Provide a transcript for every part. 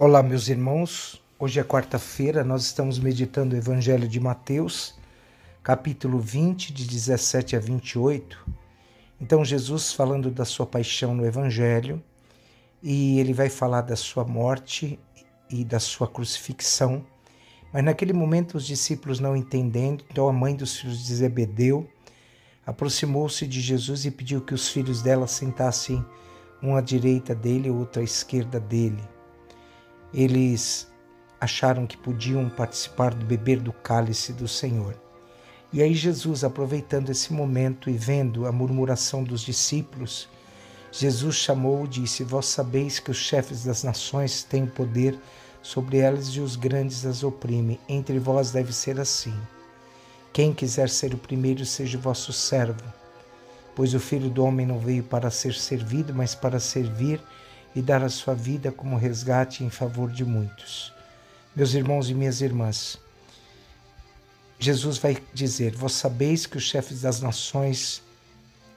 Olá, meus irmãos. Hoje é quarta-feira, nós estamos meditando o Evangelho de Mateus, capítulo 20, de 17 a 28. Então, Jesus falando da sua paixão no Evangelho, e ele vai falar da sua morte e da sua crucifixão. Mas naquele momento os discípulos não entendendo, então a mãe dos filhos de Zebedeu aproximou-se de Jesus e pediu que os filhos dela sentassem um à direita dele e outro à esquerda dele. Eles acharam que podiam participar do beber do cálice do Senhor. E aí Jesus, aproveitando esse momento e vendo a murmuração dos discípulos, Jesus chamou e disse: Vós sabeis que os chefes das nações têm poder sobre elas e os grandes as oprimem. Entre vós deve ser assim. Quem quiser ser o primeiro, seja vosso servo. Pois o filho do homem não veio para ser servido, mas para servir e dar a sua vida como resgate em favor de muitos. Meus irmãos e minhas irmãs, Jesus vai dizer: Vós sabeis que os chefes das nações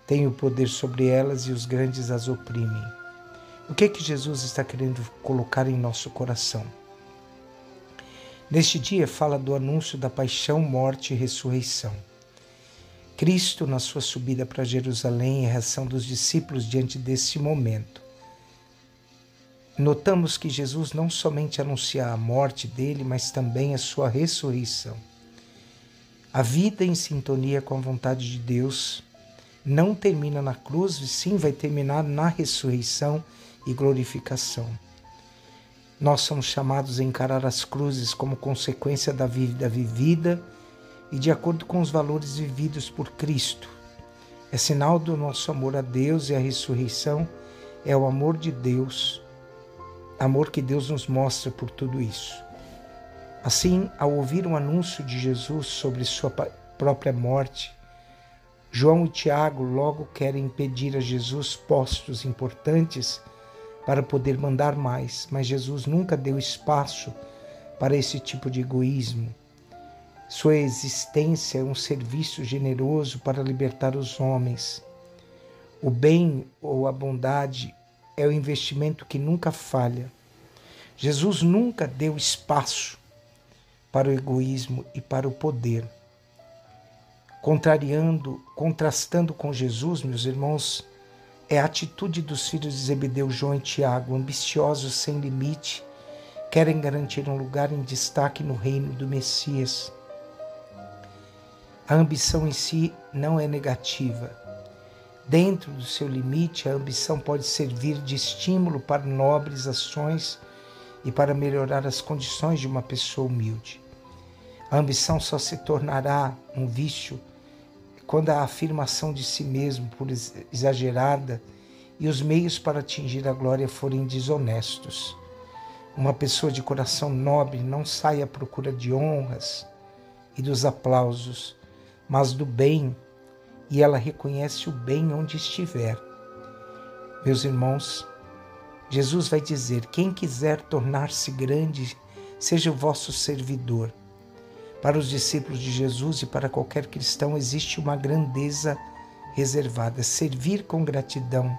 têm o poder sobre elas e os grandes as oprimem. O que é que Jesus está querendo colocar em nosso coração? Neste dia fala do anúncio da paixão, morte e ressurreição. Cristo, na sua subida para Jerusalém e a reação dos discípulos diante desse momento, notamos que Jesus não somente anuncia a morte dele, mas também a sua ressurreição. A vida em sintonia com a vontade de Deus não termina na cruz, sim vai terminar na ressurreição e glorificação. Nós somos chamados a encarar as cruzes como consequência da vida vivida e de acordo com os valores vividos por Cristo. É sinal do nosso amor a Deus e a ressurreição é o amor de Deus amor que Deus nos mostra por tudo isso. Assim, ao ouvir o anúncio de Jesus sobre sua própria morte, João e Tiago logo querem pedir a Jesus postos importantes para poder mandar mais, mas Jesus nunca deu espaço para esse tipo de egoísmo. Sua existência é um serviço generoso para libertar os homens. O bem ou a bondade é o investimento que nunca falha. Jesus nunca deu espaço para o egoísmo e para o poder. Contrariando, contrastando com Jesus, meus irmãos, é a atitude dos filhos de Zebedeu, João e Tiago, ambiciosos sem limite, querem garantir um lugar em destaque no reino do Messias. A ambição em si não é negativa, Dentro do seu limite, a ambição pode servir de estímulo para nobres ações e para melhorar as condições de uma pessoa humilde. A ambição só se tornará um vício quando a afirmação de si mesmo por exagerada e os meios para atingir a glória forem desonestos. Uma pessoa de coração nobre não sai à procura de honras e dos aplausos, mas do bem e ela reconhece o bem onde estiver. Meus irmãos, Jesus vai dizer: quem quiser tornar-se grande, seja o vosso servidor. Para os discípulos de Jesus e para qualquer cristão existe uma grandeza reservada: servir com gratidão,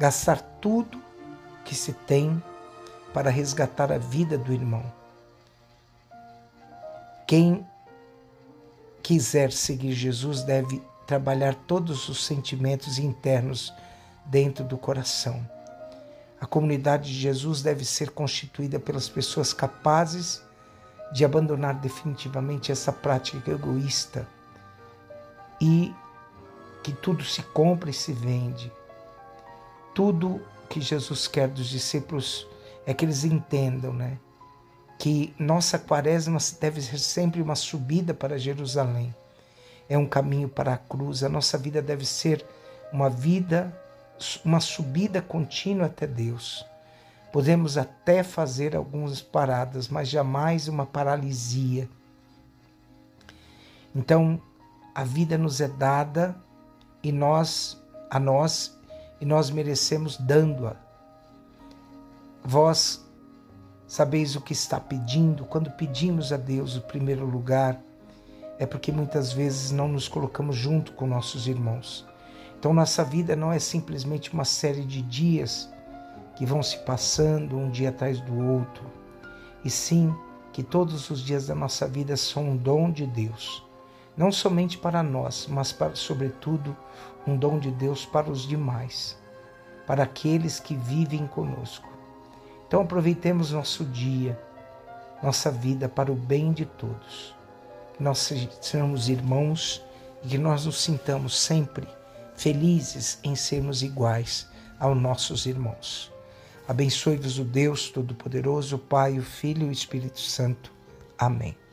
gastar tudo que se tem para resgatar a vida do irmão. Quem quiser seguir Jesus deve trabalhar todos os sentimentos internos dentro do coração. A comunidade de Jesus deve ser constituída pelas pessoas capazes de abandonar definitivamente essa prática egoísta e que tudo se compra e se vende. Tudo que Jesus quer dos discípulos é que eles entendam, né? Que nossa quaresma deve ser sempre uma subida para Jerusalém é um caminho para a cruz. A nossa vida deve ser uma vida, uma subida contínua até Deus. Podemos até fazer algumas paradas, mas jamais uma paralisia. Então, a vida nos é dada e nós a nós e nós merecemos dando-a. Vós sabeis o que está pedindo quando pedimos a Deus o primeiro lugar é porque muitas vezes não nos colocamos junto com nossos irmãos. Então, nossa vida não é simplesmente uma série de dias que vão se passando um dia atrás do outro, e sim que todos os dias da nossa vida são um dom de Deus, não somente para nós, mas para, sobretudo, um dom de Deus para os demais, para aqueles que vivem conosco. Então aproveitemos nosso dia, nossa vida para o bem de todos. Que nós sejamos irmãos e que nós nos sintamos sempre felizes em sermos iguais aos nossos irmãos. Abençoe-vos o Deus Todo-Poderoso, o Pai, o Filho e o Espírito Santo. Amém.